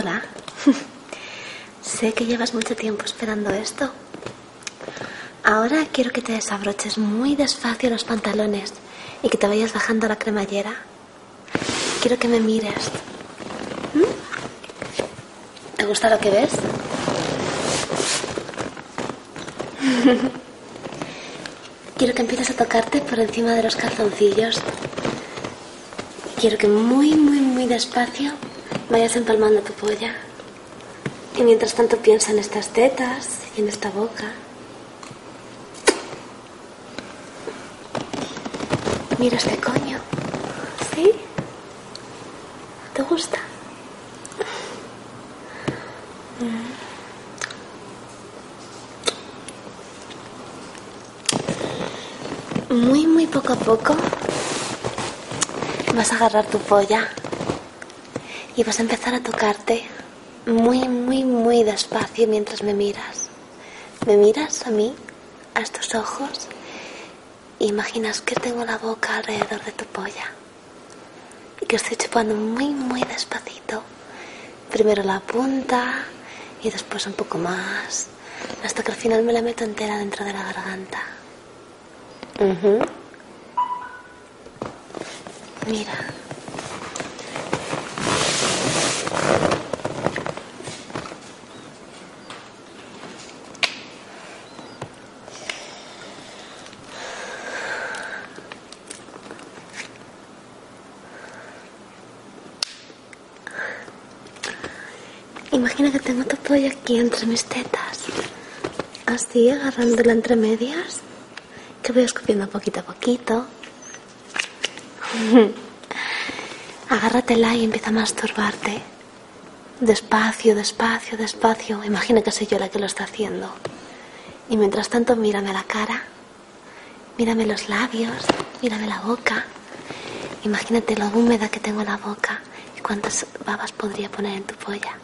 Hola. sé que llevas mucho tiempo esperando esto. Ahora quiero que te desabroches muy despacio los pantalones y que te vayas bajando la cremallera. Quiero que me mires. ¿Mm? ¿Te gusta lo que ves? Quiero que empieces a tocarte por encima de los calzoncillos. Quiero que muy, muy, muy despacio vayas empalmando tu polla. Y mientras tanto piensa en estas tetas y en esta boca. Mira este coño. ¿Sí? ¿Te gusta? Muy, muy poco a poco vas a agarrar tu polla y vas a empezar a tocarte muy, muy, muy despacio mientras me miras. Me miras a mí, a estos ojos, e imaginas que tengo la boca alrededor de tu polla y que estoy chupando muy, muy despacito. Primero la punta y después un poco más, hasta que al final me la meto entera dentro de la garganta. Mira. Imagina que tengo tu pollo aquí entre mis tetas. Así, agarrándola entre medias. Que voy escupiendo poquito a poquito. Agárratela y empieza a masturbarte. Despacio, despacio, despacio. Imagina que soy yo la que lo está haciendo. Y mientras tanto, mírame la cara. Mírame los labios. Mírame la boca. Imagínate lo húmeda que tengo la boca y cuántas babas podría poner en tu polla.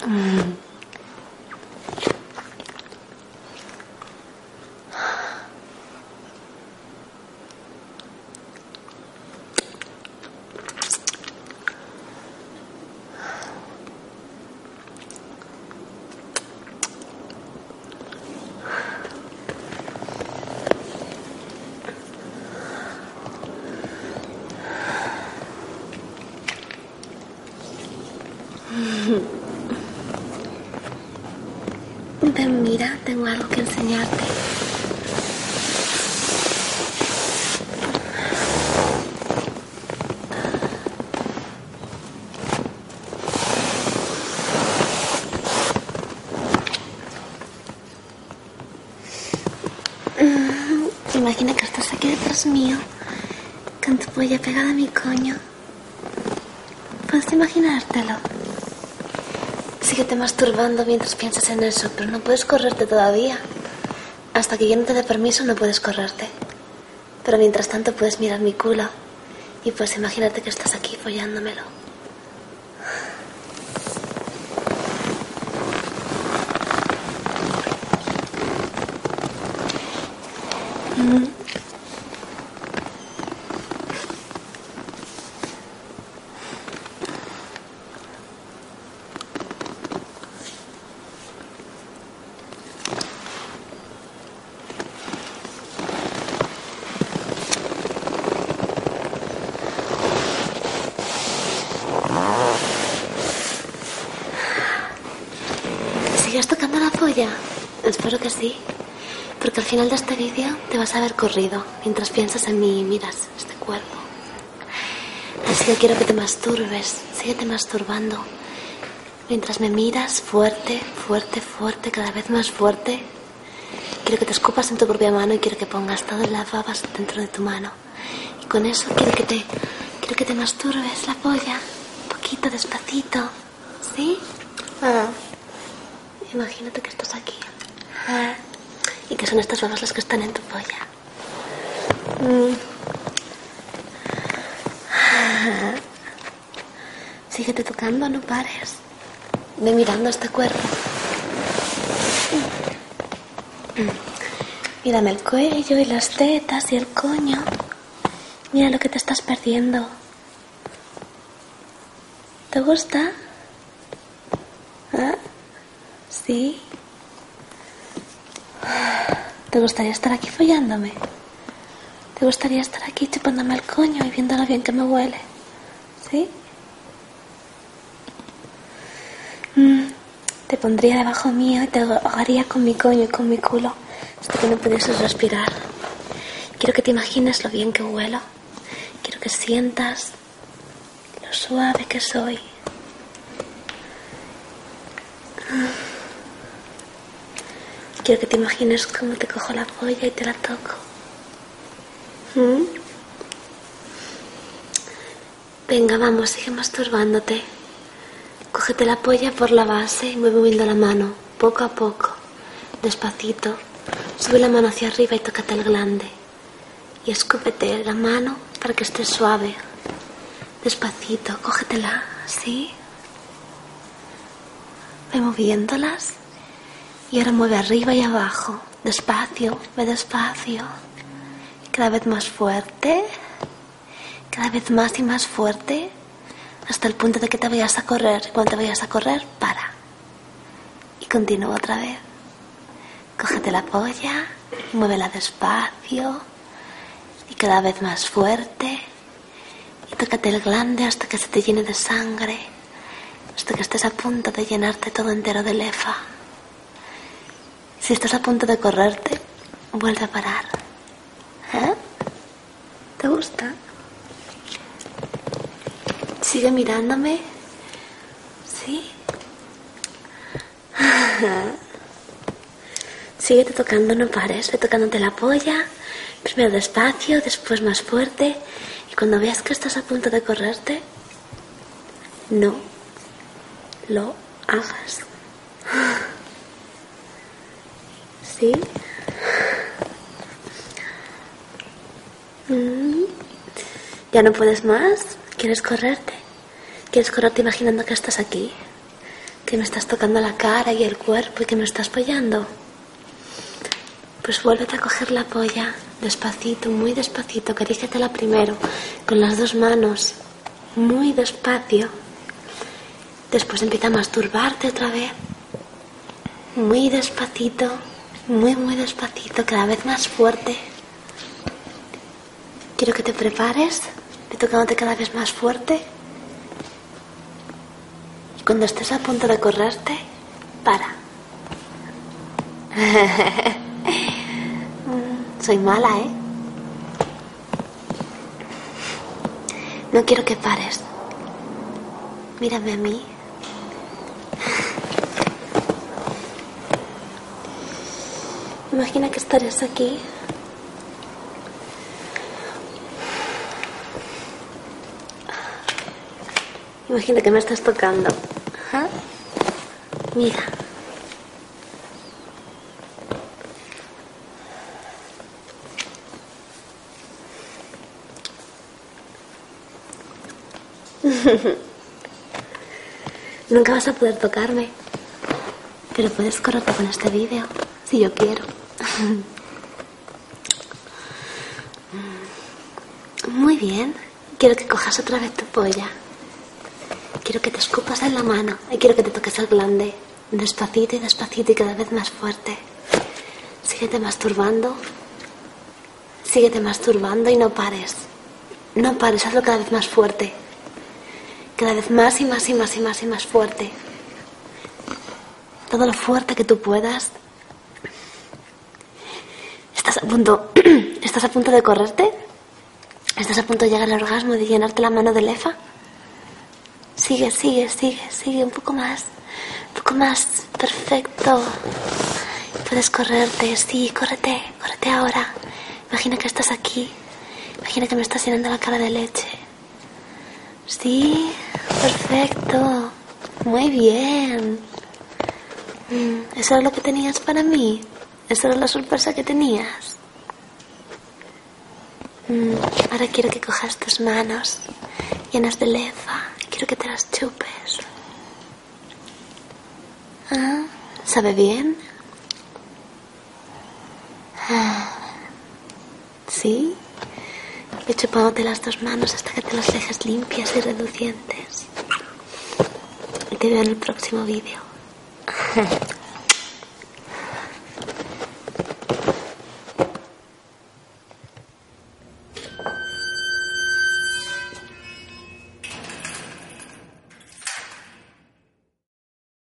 Mm. Mira, tengo algo que enseñarte. Mm, Imagina que estás aquí detrás mío, con tu polla pegada a mi coño. Puedes imaginártelo. Síguete masturbando mientras piensas en eso, pero no puedes correrte todavía. Hasta que yo no te dé permiso no puedes correrte. Pero mientras tanto puedes mirar mi culo y pues imagínate que estás aquí follándomelo. ¿Sigues tocando la polla? Espero que sí. Porque al final de este vídeo te vas a ver corrido mientras piensas en mí y miras este cuerpo. Así que quiero que te masturbes. Síguete masturbando. Mientras me miras fuerte, fuerte, fuerte, cada vez más fuerte. Quiero que te escupas en tu propia mano y quiero que pongas todas las babas dentro de tu mano. Y con eso quiero que te, quiero que te masturbes la polla. Un poquito, despacito. ¿Sí? Ah. Imagínate que estás aquí. Ah. Y que son estas babas las que están en tu polla. Mm. Síguete tocando, no pares. Ve mirando este cuerpo. Mm. Mírame el cuello y las tetas y el coño. Mira lo que te estás perdiendo. ¿Te gusta? ¿Sí? ¿Te gustaría estar aquí follándome? ¿Te gustaría estar aquí chupándome el coño y viendo lo bien que me huele? ¿Sí? Mm, te pondría debajo mío y te ahogaría con mi coño y con mi culo hasta que no pudieses respirar. Quiero que te imagines lo bien que huelo. Quiero que sientas lo suave que soy. Quiero que te imagines cómo te cojo la polla y te la toco. ¿Mm? Venga, vamos, sigue masturbándote. Cógete la polla por la base y mueve moviendo la mano, poco a poco, despacito. Sube la mano hacia arriba y tócate el glande. Y escúpete la mano para que esté suave. Despacito, cógetela, ¿sí? Ve moviéndolas. Y ahora mueve arriba y abajo. Despacio, ve despacio. Cada vez más fuerte. Cada vez más y más fuerte. Hasta el punto de que te vayas a correr. Cuando te vayas a correr, para. Y continúa otra vez. Cógete la polla. Muévela despacio. Y cada vez más fuerte. Y tócate el glande hasta que se te llene de sangre. Hasta que estés a punto de llenarte todo entero de lefa. Si estás a punto de correrte, vuelve a parar. ¿Eh? ¿Te gusta? Sigue mirándome. ¿Sí? Síguete tocando, no pares. Ve tocándote la polla. Primero despacio, después más fuerte. Y cuando veas que estás a punto de correrte, no lo hagas. ¿Sí? Mm. ¿Ya no puedes más? ¿Quieres correrte? ¿Quieres correrte imaginando que estás aquí? Que me estás tocando la cara y el cuerpo y que me estás apoyando. Pues vuélvete a coger la polla, despacito, muy despacito, la primero, con las dos manos, muy despacio. Después empieza a masturbarte otra vez, muy despacito, muy, muy despacito, cada vez más fuerte. Quiero que te prepares, ve tocándote cada vez más fuerte. Y cuando estés a punto de correrte, para. Soy mala, ¿eh? No quiero que pares. Mírame a mí. Imagina que estarías aquí. Imagina que me estás tocando. Mira. Nunca vas a poder tocarme, pero puedes correrte con este vídeo, si yo quiero. Muy bien. Quiero que cojas otra vez tu polla. Quiero que te escupas en la mano y quiero que te toques el glande. Despacito y despacito y cada vez más fuerte. Síguete masturbando. Síguete masturbando y no pares. No pares, hazlo cada vez más fuerte. Cada vez más y más y más y más y más fuerte. Todo lo fuerte que tú puedas ¿Estás a estás a punto de correrte? ¿Estás a punto de llegar al orgasmo, de llenarte la mano de lefa? Sigue, sigue, sigue, sigue, un poco más, un poco más, perfecto. Puedes correrte, sí, córrete, córrete ahora. Imagina que estás aquí, imagina que me estás llenando la cara de leche. Sí, perfecto, muy bien. Mm, ¿Eso es lo que tenías para mí? Esa era la sorpresa que tenías. Mm, ahora quiero que cojas tus manos llenas de lefa y quiero que te las chupes. Ah, ¿Sabe bien? Ah, ¿Sí? He chupándote las dos manos hasta que te las dejes limpias y reducientes. Te veo en el próximo vídeo.